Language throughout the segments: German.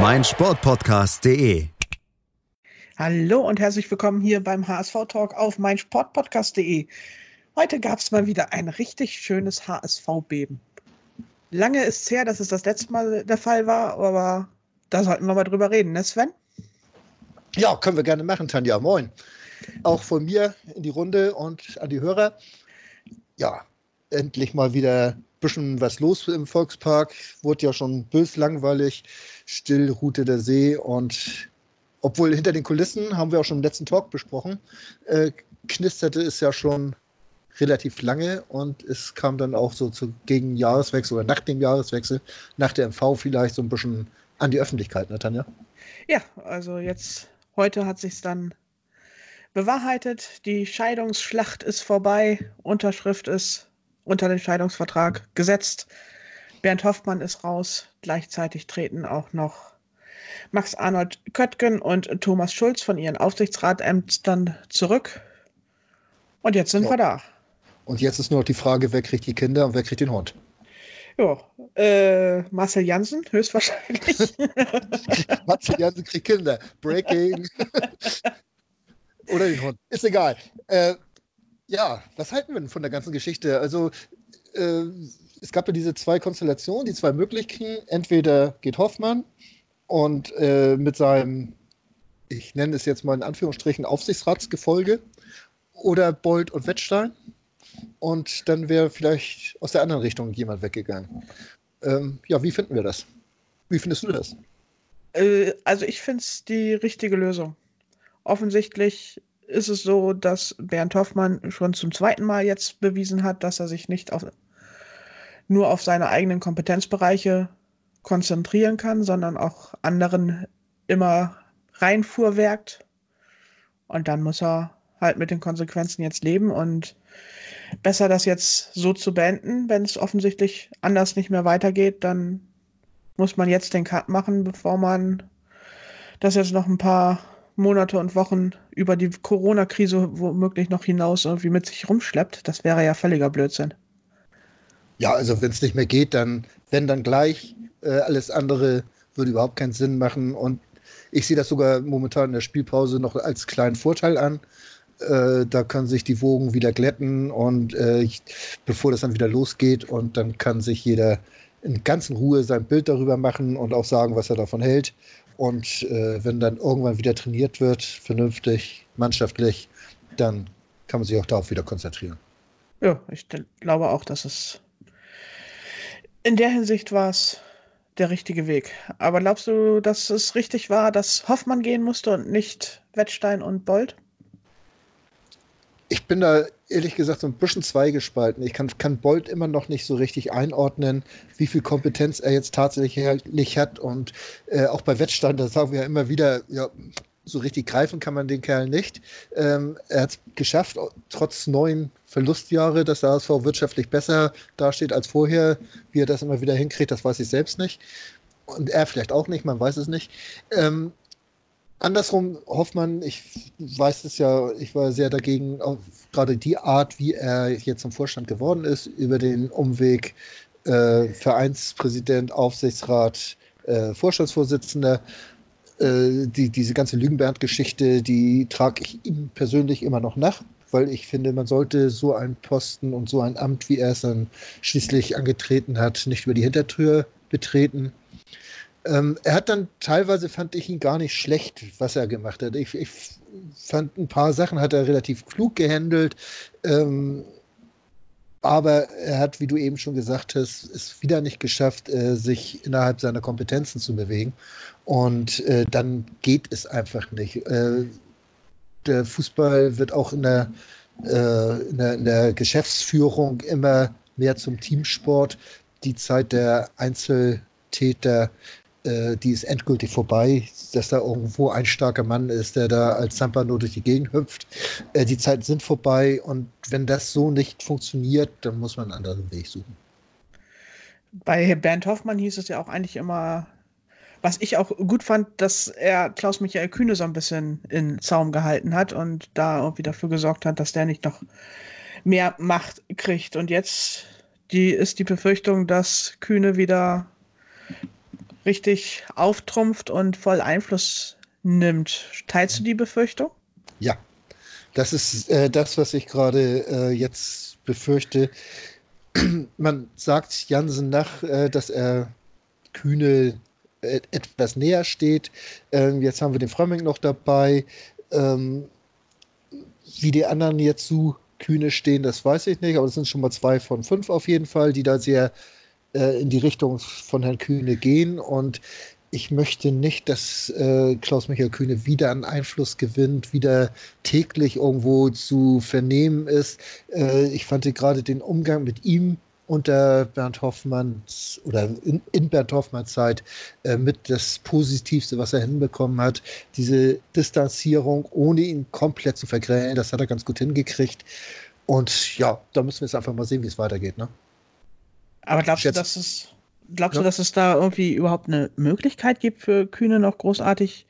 meinsportpodcast.de. Hallo und herzlich willkommen hier beim HSV Talk auf meinsportpodcast.de. Heute gab es mal wieder ein richtig schönes HSV-Beben. Lange ist es her, dass es das letzte Mal der Fall war, aber da sollten wir mal drüber reden, ne Sven? Ja, können wir gerne machen, Tanja. Moin. Auch von mir in die Runde und an die Hörer. Ja, endlich mal wieder ein bisschen was los im Volkspark. Wurde ja schon bös langweilig still ruhte der See und obwohl hinter den Kulissen, haben wir auch schon im letzten Talk besprochen, äh, knisterte es ja schon relativ lange und es kam dann auch so zu gegen Jahreswechsel oder nach dem Jahreswechsel, nach der MV vielleicht so ein bisschen an die Öffentlichkeit, ne, Tanja? Ja, also jetzt, heute hat sich dann bewahrheitet, die Scheidungsschlacht ist vorbei, Unterschrift ist unter den Scheidungsvertrag gesetzt. Bernd Hoffmann ist raus. Gleichzeitig treten auch noch Max Arnold Köttgen und Thomas Schulz von ihren Aufsichtsratämtern zurück. Und jetzt sind ja. wir da. Und jetzt ist nur noch die Frage, wer kriegt die Kinder und wer kriegt den Hund? Ja, äh, Marcel Janssen höchstwahrscheinlich. Marcel Janssen kriegt Kinder. Breaking. Oder den Hund. Ist egal. Äh, ja, was halten wir denn von der ganzen Geschichte? Also, äh, es gab ja diese zwei Konstellationen, die zwei Möglichkeiten. Entweder geht Hoffmann und äh, mit seinem, ich nenne es jetzt mal in Anführungsstrichen, Aufsichtsratsgefolge oder Bold und Wettstein. Und dann wäre vielleicht aus der anderen Richtung jemand weggegangen. Ähm, ja, wie finden wir das? Wie findest du das? Äh, also ich finde es die richtige Lösung. Offensichtlich ist es so, dass Bernd Hoffmann schon zum zweiten Mal jetzt bewiesen hat, dass er sich nicht auf nur auf seine eigenen Kompetenzbereiche konzentrieren kann, sondern auch anderen immer reinfuhrwerkt. Und dann muss er halt mit den Konsequenzen jetzt leben und besser das jetzt so zu beenden. Wenn es offensichtlich anders nicht mehr weitergeht, dann muss man jetzt den Cut machen, bevor man das jetzt noch ein paar Monate und Wochen über die Corona-Krise womöglich noch hinaus irgendwie mit sich rumschleppt. Das wäre ja völliger Blödsinn. Ja, also wenn es nicht mehr geht, dann, wenn dann gleich, äh, alles andere würde überhaupt keinen Sinn machen. Und ich sehe das sogar momentan in der Spielpause noch als kleinen Vorteil an. Äh, da können sich die Wogen wieder glätten und äh, ich, bevor das dann wieder losgeht und dann kann sich jeder in ganzen Ruhe sein Bild darüber machen und auch sagen, was er davon hält. Und äh, wenn dann irgendwann wieder trainiert wird, vernünftig, mannschaftlich, dann kann man sich auch darauf wieder konzentrieren. Ja, ich glaube auch, dass es in der Hinsicht war es der richtige Weg. Aber glaubst du, dass es richtig war, dass Hoffmann gehen musste und nicht Wettstein und Bold? Ich bin da ehrlich gesagt so ein bisschen zweigespalten. Ich kann, kann Bolt immer noch nicht so richtig einordnen, wie viel Kompetenz er jetzt tatsächlich hat. Und äh, auch bei Wettstein, da sagen wir ja immer wieder, ja, so richtig greifen kann man den Kerl nicht. Ähm, er hat es geschafft, trotz neun Verlustjahre, dass der HSV wirtschaftlich besser dasteht als vorher. Wie er das immer wieder hinkriegt, das weiß ich selbst nicht. Und er vielleicht auch nicht, man weiß es nicht. Ähm, andersrum, Hoffmann, ich weiß es ja, ich war sehr dagegen, gerade die Art, wie er jetzt zum Vorstand geworden ist, über den Umweg äh, Vereinspräsident, Aufsichtsrat, äh, Vorstandsvorsitzender äh, die, diese ganze Lügenbernd-Geschichte, die trage ich ihm persönlich immer noch nach, weil ich finde, man sollte so einen Posten und so ein Amt, wie er es dann schließlich angetreten hat, nicht über die Hintertür betreten. Ähm, er hat dann teilweise, fand ich ihn gar nicht schlecht, was er gemacht hat. Ich, ich fand ein paar Sachen hat er relativ klug gehandelt. Ähm, aber er hat, wie du eben schon gesagt hast, es wieder nicht geschafft, äh, sich innerhalb seiner Kompetenzen zu bewegen. Und äh, dann geht es einfach nicht. Äh, der Fußball wird auch in der, äh, in der, in der Geschäftsführung immer mehr zum Teamsport. Die Zeit der Einzeltäter äh, die ist endgültig vorbei, dass da irgendwo ein starker Mann ist, der da als Zampano durch die Gegend hüpft. Äh, die Zeiten sind vorbei und wenn das so nicht funktioniert, dann muss man einen anderen Weg suchen. Bei Bernd Hoffmann hieß es ja auch eigentlich immer, was ich auch gut fand, dass er Klaus-Michael Kühne so ein bisschen in Zaum gehalten hat und da irgendwie dafür gesorgt hat, dass der nicht noch mehr Macht kriegt. Und jetzt die, ist die Befürchtung, dass Kühne wieder richtig auftrumpft und voll Einfluss nimmt. Teilst du die Befürchtung? Ja, das ist äh, das, was ich gerade äh, jetzt befürchte. Man sagt Jansen nach, äh, dass er Kühne äh, etwas näher steht. Ähm, jetzt haben wir den Frömming noch dabei. Ähm, wie die anderen jetzt zu Kühne stehen, das weiß ich nicht, aber es sind schon mal zwei von fünf auf jeden Fall, die da sehr äh, in die Richtung von Herrn Kühne gehen. Und ich möchte nicht, dass äh, Klaus-Michael Kühne wieder an Einfluss gewinnt, wieder täglich irgendwo zu vernehmen ist. Äh, ich fand gerade den Umgang mit ihm unter Bernd Hoffmanns oder in, in Bernd Hoffmanns Zeit äh, mit das Positivste, was er hinbekommen hat. Diese Distanzierung, ohne ihn komplett zu vergrälen, das hat er ganz gut hingekriegt. Und ja, da müssen wir jetzt einfach mal sehen, wie es weitergeht. Ne? Aber glaubst du, dass es, glaubst ja. du, dass es da irgendwie überhaupt eine Möglichkeit gibt für Kühne noch großartig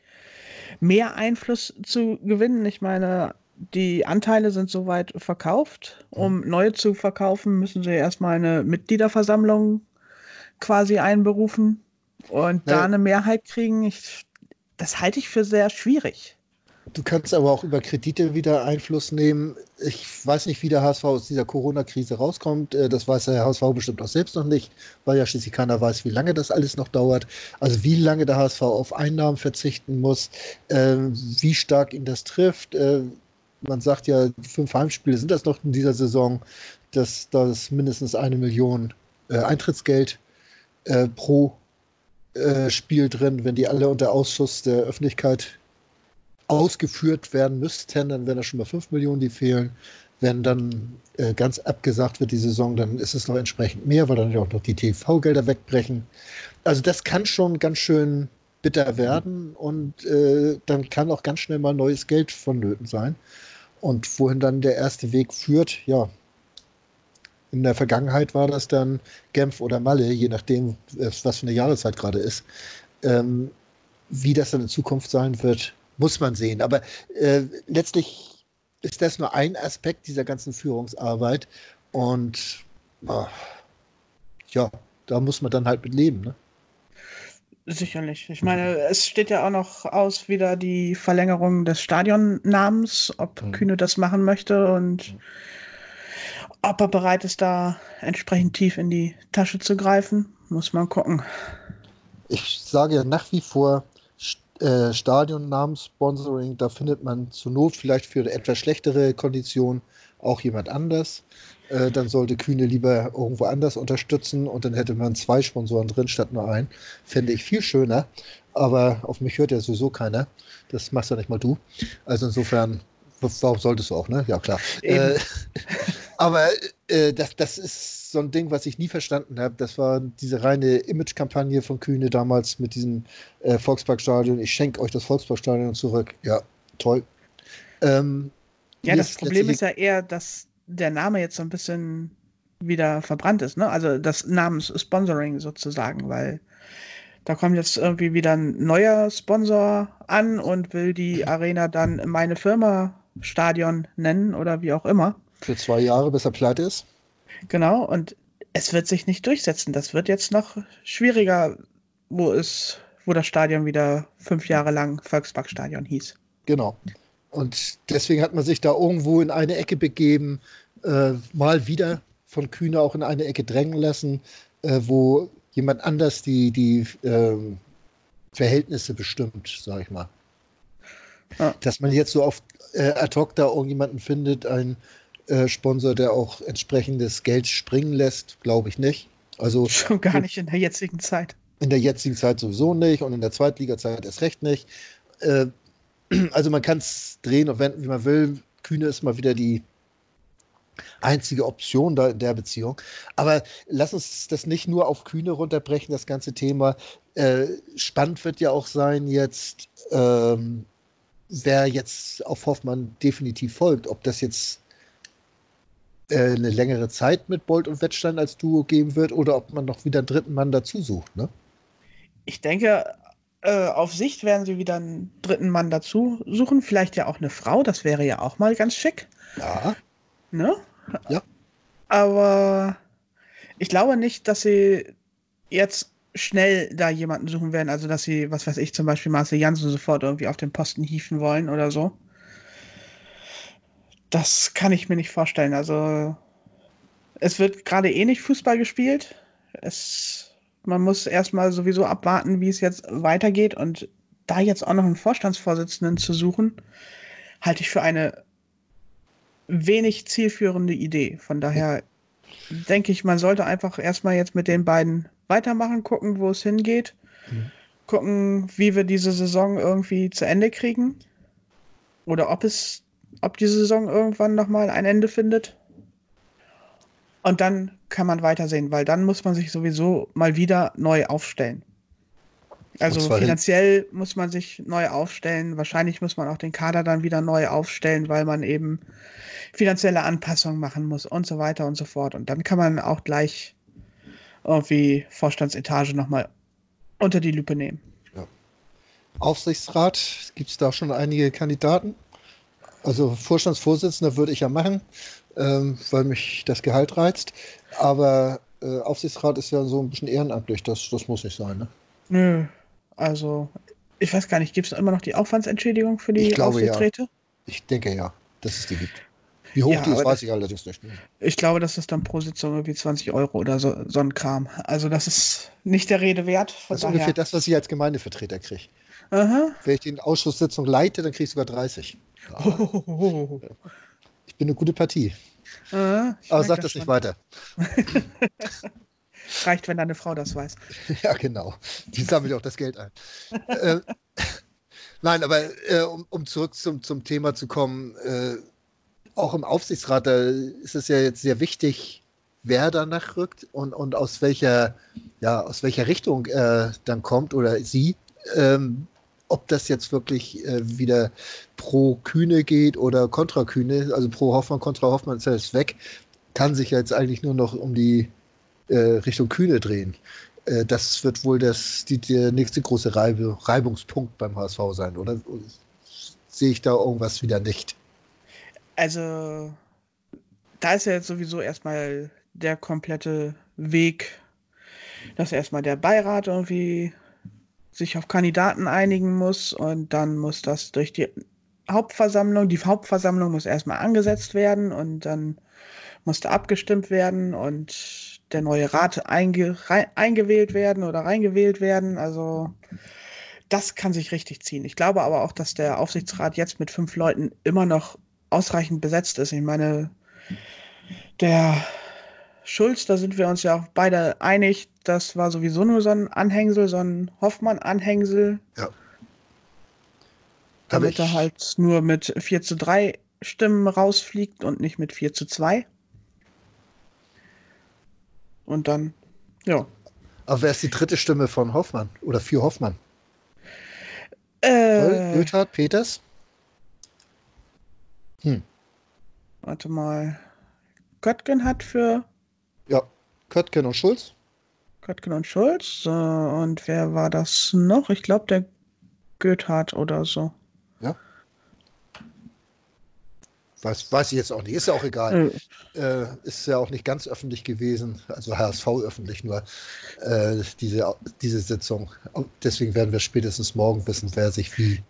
mehr Einfluss zu gewinnen? Ich meine, die Anteile sind soweit verkauft. Um neue zu verkaufen, müssen sie erstmal eine Mitgliederversammlung quasi einberufen und ja. da eine Mehrheit kriegen. Ich, das halte ich für sehr schwierig. Du kannst aber auch über Kredite wieder Einfluss nehmen. Ich weiß nicht, wie der HSV aus dieser Corona-Krise rauskommt. Äh, das weiß der HSV bestimmt auch selbst noch nicht, weil ja schließlich keiner weiß, wie lange das alles noch dauert. Also wie lange der HSV auf Einnahmen verzichten muss, ähm, wie stark ihn das trifft. Äh, man sagt ja, fünf Heimspiele sind das noch in dieser Saison, dass das mindestens eine Million äh, Eintrittsgeld pro Spiel drin, wenn die alle unter Ausschuss der Öffentlichkeit ausgeführt werden müssten, dann wären das schon mal 5 Millionen, die fehlen. Wenn dann äh, ganz abgesagt wird die Saison, dann ist es noch entsprechend mehr, weil dann ja auch noch die TV-Gelder wegbrechen. Also das kann schon ganz schön bitter werden und äh, dann kann auch ganz schnell mal neues Geld vonnöten sein. Und wohin dann der erste Weg führt, ja, in der Vergangenheit war das dann Genf oder Malle, je nachdem, was für eine Jahreszeit gerade ist. Ähm, wie das dann in Zukunft sein wird, muss man sehen. Aber äh, letztlich ist das nur ein Aspekt dieser ganzen Führungsarbeit. Und oh, ja, da muss man dann halt mit leben. Ne? Sicherlich. Ich meine, es steht ja auch noch aus wieder die Verlängerung des Stadionnamens, ob mhm. Kühne das machen möchte und ob er bereit ist, da entsprechend tief in die Tasche zu greifen, muss man gucken. Ich sage ja nach wie vor, äh, Stadionnamenssponsoring, da findet man zur Not vielleicht für etwas schlechtere Konditionen auch jemand anders. Äh, dann sollte Kühne lieber irgendwo anders unterstützen und dann hätte man zwei Sponsoren drin statt nur einen. Fände ich viel schöner. Aber auf mich hört ja sowieso keiner. Das machst ja nicht mal du. Also insofern warum solltest du auch, ne? Ja, klar. Äh, aber äh, das, das ist so ein Ding, was ich nie verstanden habe. Das war diese reine Image-Kampagne von Kühne damals mit diesem äh, Volksparkstadion. Ich schenke euch das Volksparkstadion zurück. Ja, toll. Ähm, ja, das Problem ist ja eher, dass der Name jetzt so ein bisschen wieder verbrannt ist, ne? Also das Namens-Sponsoring sozusagen, weil da kommt jetzt irgendwie wieder ein neuer Sponsor an und will die Arena dann meine Firma Stadion nennen oder wie auch immer. Für zwei Jahre, bis er pleite ist. Genau, und es wird sich nicht durchsetzen. Das wird jetzt noch schwieriger, wo es, wo das Stadion wieder fünf Jahre lang Volksparkstadion hieß. Genau. Und deswegen hat man sich da irgendwo in eine Ecke begeben, äh, mal wieder von Kühne auch in eine Ecke drängen lassen, äh, wo jemand anders die, die äh, Verhältnisse bestimmt, sag ich mal. Ja. Dass man jetzt so auf äh, ad hoc da irgendjemanden findet, ein äh, Sponsor, der auch entsprechendes Geld springen lässt, glaube ich nicht. Also schon gar nicht in der jetzigen Zeit. In der jetzigen Zeit sowieso nicht und in der Zweitliga-Zeit erst recht nicht. Äh, also man kann es drehen und wenden, wie man will. Kühne ist mal wieder die einzige Option da in der Beziehung. Aber lass uns das nicht nur auf Kühne runterbrechen, das ganze Thema. Äh, spannend wird ja auch sein jetzt, ähm, wer jetzt auf Hoffmann definitiv folgt. Ob das jetzt eine längere Zeit mit Bolt und Wettstein als Duo geben wird oder ob man noch wieder einen dritten Mann dazu sucht. Ne? Ich denke, äh, auf Sicht werden sie wieder einen dritten Mann dazu suchen. Vielleicht ja auch eine Frau, das wäre ja auch mal ganz schick. Ja. Ne? Ja. Aber ich glaube nicht, dass sie jetzt schnell da jemanden suchen werden, also dass sie, was weiß ich, zum Beispiel Marcel Janssen sofort irgendwie auf den Posten hieven wollen oder so. Das kann ich mir nicht vorstellen. Also es wird gerade eh nicht Fußball gespielt. Es, man muss erstmal sowieso abwarten, wie es jetzt weitergeht. Und da jetzt auch noch einen Vorstandsvorsitzenden zu suchen, halte ich für eine wenig zielführende Idee. Von daher denke ich, man sollte einfach erstmal jetzt mit den beiden weitermachen, gucken, wo es hingeht, mhm. gucken, wie wir diese Saison irgendwie zu Ende kriegen oder ob es, ob die Saison irgendwann nochmal ein Ende findet. Und dann kann man weitersehen, weil dann muss man sich sowieso mal wieder neu aufstellen. Also finanziell muss man sich neu aufstellen. Wahrscheinlich muss man auch den Kader dann wieder neu aufstellen, weil man eben finanzielle Anpassungen machen muss und so weiter und so fort. Und dann kann man auch gleich irgendwie Vorstandsetage nochmal unter die Lupe nehmen. Ja. Aufsichtsrat, gibt es da schon einige Kandidaten? Also Vorstandsvorsitzender würde ich ja machen, ähm, weil mich das Gehalt reizt. Aber äh, Aufsichtsrat ist ja so ein bisschen ehrenamtlich, das, das muss nicht sein, ne? Nö, also ich weiß gar nicht, gibt es immer noch die Aufwandsentschädigung für die ich glaube, Aufsichtsräte? Ja. Ich denke ja, dass es die gibt. Wie hoch ja, die ist, weiß ich allerdings nicht. Ich glaube, das ist dann pro Sitzung irgendwie 20 Euro oder so, so ein Kram. Also das ist nicht der Rede wert. das ist daher. ungefähr das, was ich als Gemeindevertreter kriege. Wenn ich die Ausschusssitzung leite, dann kriege ich sogar 30. Ja. Oh. Ich bin eine gute Partie. Aha, Aber sag das, das nicht weiter. Reicht, wenn deine Frau das weiß. Ja, genau. Die sammelt auch das Geld ein. äh, nein, aber äh, um, um, zurück zum, zum Thema zu kommen, äh, auch im Aufsichtsrat, da ist es ja jetzt sehr wichtig, wer danach rückt und, und aus welcher, ja, aus welcher Richtung er dann kommt oder sie. Ähm, ob das jetzt wirklich äh, wieder pro Kühne geht oder kontra Kühne, also pro Hoffmann, kontra Hoffmann ist jetzt weg, kann sich jetzt eigentlich nur noch um die äh, Richtung Kühne drehen. Äh, das wird wohl das, die, der nächste große Reibe, Reibungspunkt beim HSV sein, oder sehe ich da irgendwas wieder nicht? Also, da ist ja jetzt sowieso erstmal der komplette Weg, dass erstmal der Beirat irgendwie sich auf Kandidaten einigen muss und dann muss das durch die Hauptversammlung, die Hauptversammlung muss erstmal angesetzt werden und dann musste abgestimmt werden und der neue Rat einge, eingewählt werden oder reingewählt werden. Also das kann sich richtig ziehen. Ich glaube aber auch, dass der Aufsichtsrat jetzt mit fünf Leuten immer noch ausreichend besetzt ist. Ich meine, der Schulz, da sind wir uns ja auch beide einig, das war sowieso nur so ein Anhängsel, so ein Hoffmann-Anhängsel. Ja. Damit er halt nur mit 4 zu 3 Stimmen rausfliegt und nicht mit 4 zu 2. Und dann, ja. Aber wer ist die dritte Stimme von Hoffmann oder für Hoffmann? Äh, Rüthard, Peters? Hm. Warte mal. Köttgen hat für. Ja, Köttgen und Schulz. Köttgen und Schulz. und wer war das noch? Ich glaube, der Goethard oder so. Ja. Weiß, weiß ich jetzt auch nicht. Ist ja auch egal. Mhm. Äh, ist ja auch nicht ganz öffentlich gewesen, also HSV öffentlich nur, äh, diese, diese Sitzung. Deswegen werden wir spätestens morgen wissen, wer sich wie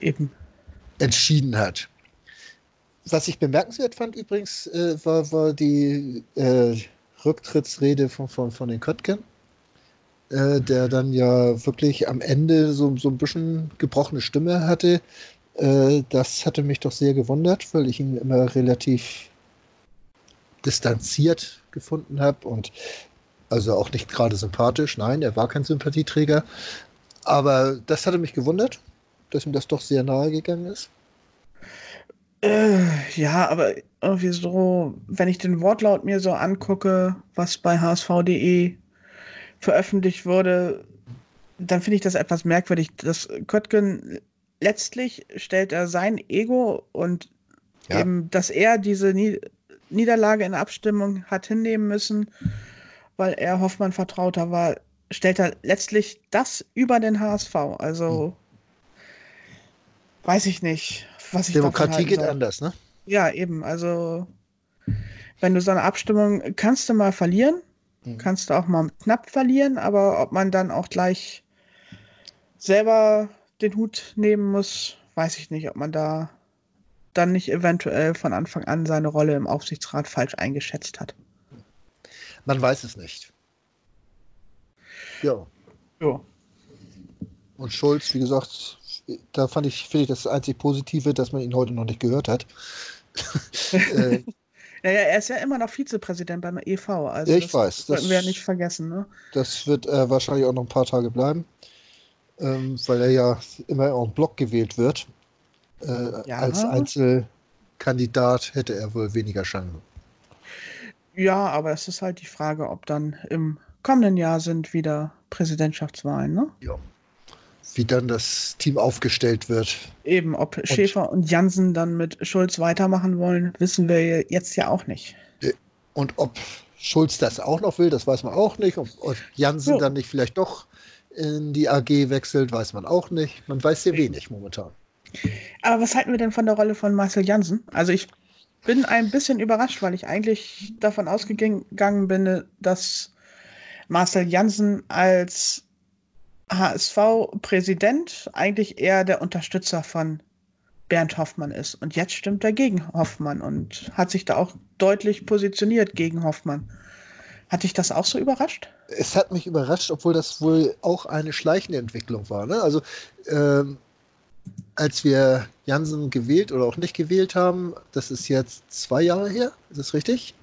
Eben. entschieden hat. Was ich bemerkenswert fand übrigens, äh, war, war die äh, Rücktrittsrede von, von, von den Köttgen, äh, der dann ja wirklich am Ende so, so ein bisschen gebrochene Stimme hatte. Äh, das hatte mich doch sehr gewundert, weil ich ihn immer relativ distanziert gefunden habe und also auch nicht gerade sympathisch. Nein, er war kein Sympathieträger. Aber das hatte mich gewundert, dass ihm das doch sehr nahe gegangen ist. Äh, ja, aber irgendwie so, wenn ich den Wortlaut mir so angucke, was bei hsv.de veröffentlicht wurde, dann finde ich das etwas merkwürdig, dass Köttgen letztlich stellt er sein Ego und ja. eben, dass er diese Niederlage in der Abstimmung hat hinnehmen müssen, weil er Hoffmann vertrauter war, stellt er letztlich das über den HSV. Also hm. Weiß ich nicht, was ich Demokratie geht anders, ne? Ja, eben. Also wenn du so eine Abstimmung kannst du mal verlieren, hm. kannst du auch mal knapp verlieren, aber ob man dann auch gleich selber den Hut nehmen muss, weiß ich nicht, ob man da dann nicht eventuell von Anfang an seine Rolle im Aufsichtsrat falsch eingeschätzt hat. Man weiß es nicht. Ja. Ja. Und Schulz, wie gesagt, da fand ich, finde ich das einzig Positive, dass man ihn heute noch nicht gehört hat. äh, ja, ja, er ist ja immer noch Vizepräsident beim EV. Also ich das weiß. Das sollten wir ja nicht vergessen. Ne? Das wird äh, wahrscheinlich auch noch ein paar Tage bleiben, ähm, weil er ja immer en Block gewählt wird. Äh, ja. Als Einzelkandidat hätte er wohl weniger Chancen. Ja, aber es ist halt die Frage, ob dann im kommenden Jahr sind wieder Präsidentschaftswahlen, ne? Ja. Wie dann das Team aufgestellt wird. Eben, ob und Schäfer und Jansen dann mit Schulz weitermachen wollen, wissen wir jetzt ja auch nicht. Und ob Schulz das auch noch will, das weiß man auch nicht. Ob, Jansen so. dann nicht vielleicht doch in die AG wechselt, weiß man auch nicht. Man weiß sehr wenig momentan. Aber was halten wir denn von der Rolle von Marcel Jansen? Also ich bin ein bisschen überrascht, weil ich eigentlich davon ausgegangen bin, dass Marcel Jansen als HSV-Präsident eigentlich eher der Unterstützer von Bernd Hoffmann ist. Und jetzt stimmt er gegen Hoffmann und hat sich da auch deutlich positioniert gegen Hoffmann. Hat dich das auch so überrascht? Es hat mich überrascht, obwohl das wohl auch eine schleichende Entwicklung war. Ne? Also ähm, als wir Jansen gewählt oder auch nicht gewählt haben, das ist jetzt zwei Jahre her, ist das richtig?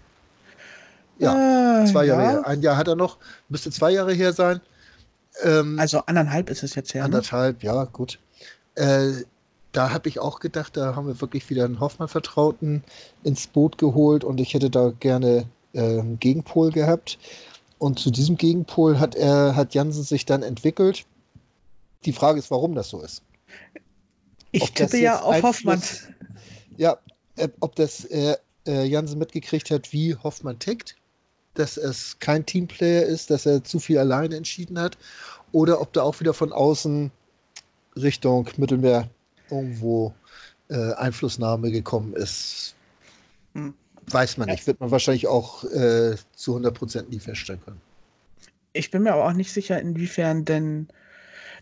Ja, äh, zwei Jahre ja. her. Ein Jahr hat er noch, müsste zwei Jahre her sein. Ähm, also anderthalb ist es jetzt her. Ne? Anderthalb, ne? ja, gut. Äh, da habe ich auch gedacht, da haben wir wirklich wieder einen Hoffmann-Vertrauten ins Boot geholt und ich hätte da gerne äh, einen Gegenpol gehabt. Und zu diesem Gegenpol hat er, hat Jansen sich dann entwickelt. Die Frage ist, warum das so ist. Ich tippe ja auf Hoffmann. Ja, äh, ob das äh, Jansen mitgekriegt hat, wie Hoffmann tickt, dass es kein Teamplayer ist, dass er zu viel alleine entschieden hat, oder ob da auch wieder von außen Richtung Mittelmeer irgendwo äh, Einflussnahme gekommen ist. Hm. Weiß man nicht, wird man wahrscheinlich auch äh, zu 100% nie feststellen können. Ich bin mir aber auch nicht sicher, inwiefern denn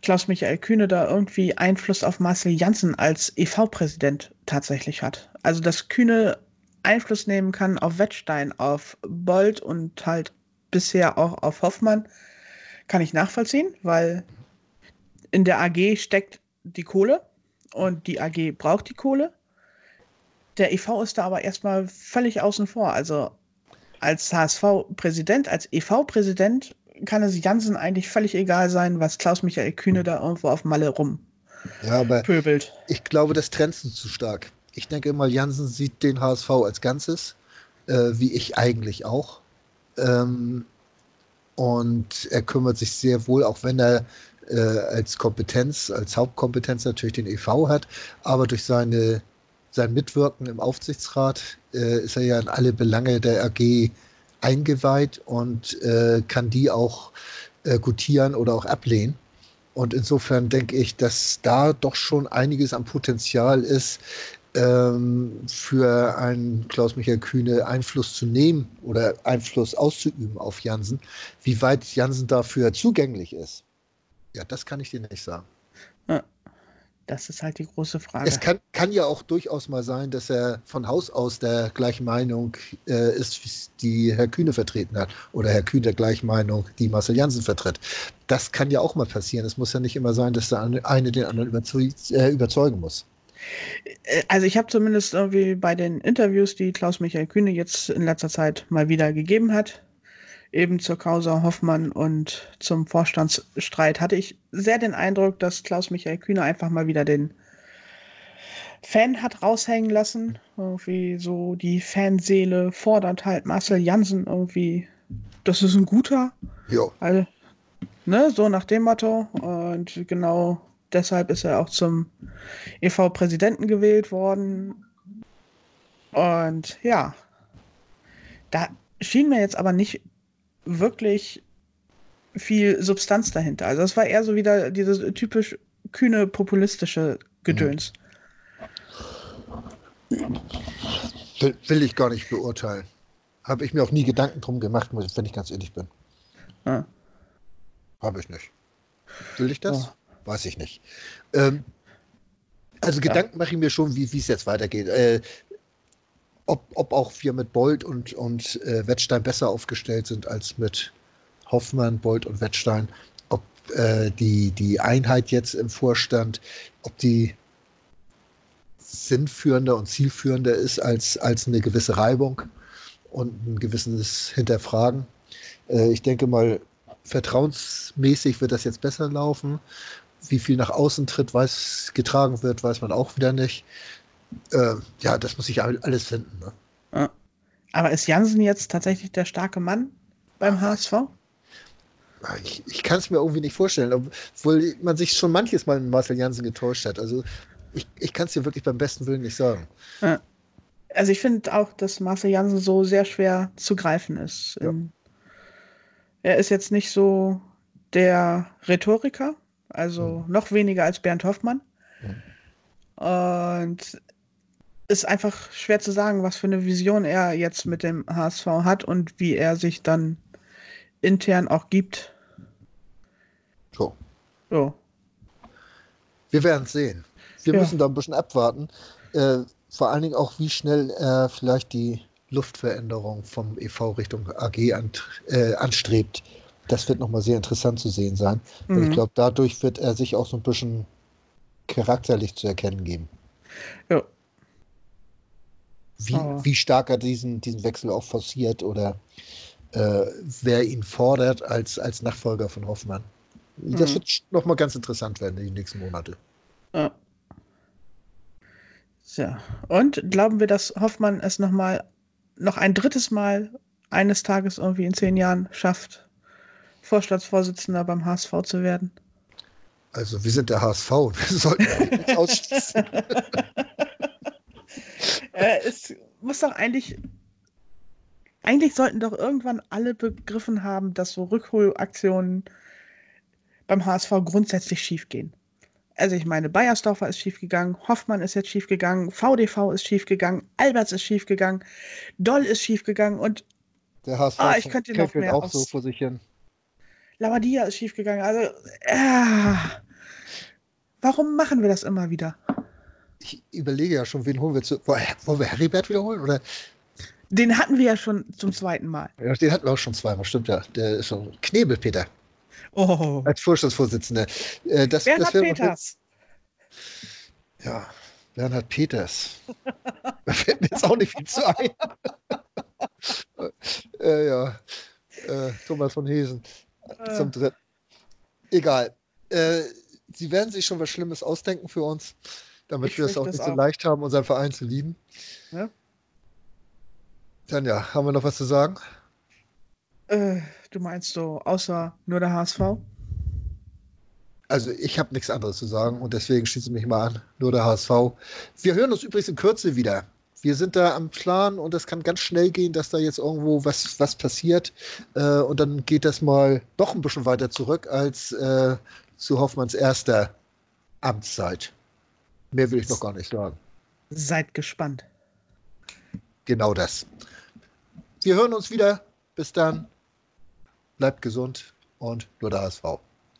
Klaus-Michael Kühne da irgendwie Einfluss auf Marcel Janssen als EV-Präsident tatsächlich hat. Also, dass Kühne Einfluss nehmen kann auf Wettstein, auf Bold und halt bisher auch auf Hoffmann, kann ich nachvollziehen, weil in der AG steckt die Kohle und die AG braucht die Kohle. Der EV ist da aber erstmal völlig außen vor. Also als HSV-Präsident, als EV-Präsident kann es Jansen eigentlich völlig egal sein, was Klaus-Michael Kühne da irgendwo auf Malle rum ja, aber pöbelt. Ich glaube, das trennt zu stark. Ich denke immer, Jansen sieht den HSV als Ganzes, äh, wie ich eigentlich auch. Ähm, und er kümmert sich sehr wohl, auch wenn er äh, als Kompetenz, als Hauptkompetenz natürlich den EV hat, aber durch seine, sein Mitwirken im Aufsichtsrat äh, ist er ja in alle Belange der AG eingeweiht und äh, kann die auch äh, gutieren oder auch ablehnen. Und insofern denke ich, dass da doch schon einiges am Potenzial ist, ähm, für einen Klaus-Michael Kühne Einfluss zu nehmen oder Einfluss auszuüben auf Jansen. Wie weit Jansen dafür zugänglich ist, ja, das kann ich dir nicht sagen. Ja. Das ist halt die große Frage. Es kann, kann ja auch durchaus mal sein, dass er von Haus aus der gleichen Meinung äh, ist, die Herr Kühne vertreten hat. Oder Herr Kühne der gleichen Meinung, die Marcel Janssen vertritt. Das kann ja auch mal passieren. Es muss ja nicht immer sein, dass der eine den anderen äh, überzeugen muss. Äh, also ich habe zumindest irgendwie bei den Interviews, die Klaus-Michael Kühne jetzt in letzter Zeit mal wieder gegeben hat, eben zur Causa Hoffmann und zum Vorstandsstreit hatte ich sehr den Eindruck, dass Klaus-Michael Kühne einfach mal wieder den Fan hat raushängen lassen. Irgendwie so die Fanseele fordert halt Marcel Jansen irgendwie, das ist ein guter. Ja. Also, Ne, so nach dem Motto. Und genau deshalb ist er auch zum EV-Präsidenten gewählt worden. Und ja, da schien mir jetzt aber nicht wirklich viel Substanz dahinter. Also es war eher so wieder dieses typisch kühne populistische Gedöns. Will, will ich gar nicht beurteilen. Habe ich mir auch nie Gedanken drum gemacht, wenn ich ganz ehrlich bin. Ja. Habe ich nicht. Will ich das? Ja. Weiß ich nicht. Ähm, also ja. Gedanken mache ich mir schon, wie es jetzt weitergeht. Äh, ob, ob auch wir mit Bolt und, und äh, Wettstein besser aufgestellt sind als mit Hoffmann, Bolt und Wettstein. Ob äh, die, die Einheit jetzt im Vorstand, ob die sinnführender und zielführender ist als, als eine gewisse Reibung und ein gewisses Hinterfragen. Äh, ich denke mal, vertrauensmäßig wird das jetzt besser laufen. Wie viel nach außen tritt, weiß, getragen wird, weiß man auch wieder nicht. Äh, ja, das muss ich alles finden. Ne? Aber ist Jansen jetzt tatsächlich der starke Mann beim HSV? Ich, ich kann es mir irgendwie nicht vorstellen, obwohl man sich schon manches Mal in Marcel Jansen getäuscht hat. Also ich, ich kann es dir wirklich beim besten Willen nicht sagen. Also ich finde auch, dass Marcel Jansen so sehr schwer zu greifen ist. Ja. Er ist jetzt nicht so der Rhetoriker, also mhm. noch weniger als Bernd Hoffmann. Mhm. Und ist einfach schwer zu sagen, was für eine Vision er jetzt mit dem HSV hat und wie er sich dann intern auch gibt. So. so. Wir werden es sehen. Wir ja. müssen da ein bisschen abwarten. Äh, vor allen Dingen auch, wie schnell er vielleicht die Luftveränderung vom EV Richtung AG an, äh, anstrebt. Das wird nochmal sehr interessant zu sehen sein. Mhm. ich glaube, dadurch wird er sich auch so ein bisschen charakterlich zu erkennen geben. Ja. Wie, oh. wie stark er diesen, diesen Wechsel auch forciert oder äh, wer ihn fordert als, als Nachfolger von Hoffmann. Das mhm. wird nochmal ganz interessant werden in den nächsten Monate. Ja. So. Und glauben wir, dass Hoffmann es nochmal, noch ein drittes Mal eines Tages irgendwie in zehn Jahren schafft, Vorstandsvorsitzender beim HSV zu werden? Also, wir sind der HSV wir sollten nichts ausschließen. äh, es muss doch eigentlich eigentlich sollten doch irgendwann alle begriffen haben, dass so Rückholaktionen beim HSV grundsätzlich schiefgehen. Also ich meine, Bayersdorfer ist schiefgegangen, Hoffmann ist jetzt schiefgegangen, VDV ist schiefgegangen, Alberts ist schiefgegangen, Doll ist schiefgegangen und der HSV ah, ich könnte noch mehr auch so vor sich hin. Lavadia ist schiefgegangen. Also, äh, warum machen wir das immer wieder? Ich überlege ja schon, wen holen wir zu. Wollen wir Heribert wiederholen? Oder den hatten wir ja schon zum zweiten Mal. Ja, den hatten wir auch schon zweimal, stimmt ja. Der ist schon Knebel, Peter. Oh. Als Vorstandsvorsitzender. Äh, das, Bernhard das Peters. Ja, Bernhard Peters. da fällt mir jetzt auch nicht viel zu ein. äh, ja, äh, Thomas von Hesen äh. zum dritten. Egal. Äh, sie werden sich schon was Schlimmes ausdenken für uns, damit ich wir es auch nicht so leicht haben, unseren Verein zu lieben. Ja? Tanja, haben wir noch was zu sagen? Äh, du meinst so, außer nur der HSV? Also ich habe nichts anderes zu sagen und deswegen schließe ich mich mal an, nur der HSV. Wir hören uns übrigens in Kürze wieder. Wir sind da am Plan und es kann ganz schnell gehen, dass da jetzt irgendwo was, was passiert. Äh, und dann geht das mal doch ein bisschen weiter zurück als äh, zu Hoffmanns erster Amtszeit. Mehr will ich noch gar nicht sagen. Seid gespannt. Genau das. Wir hören uns wieder. Bis dann. Bleibt gesund und nur der HSV.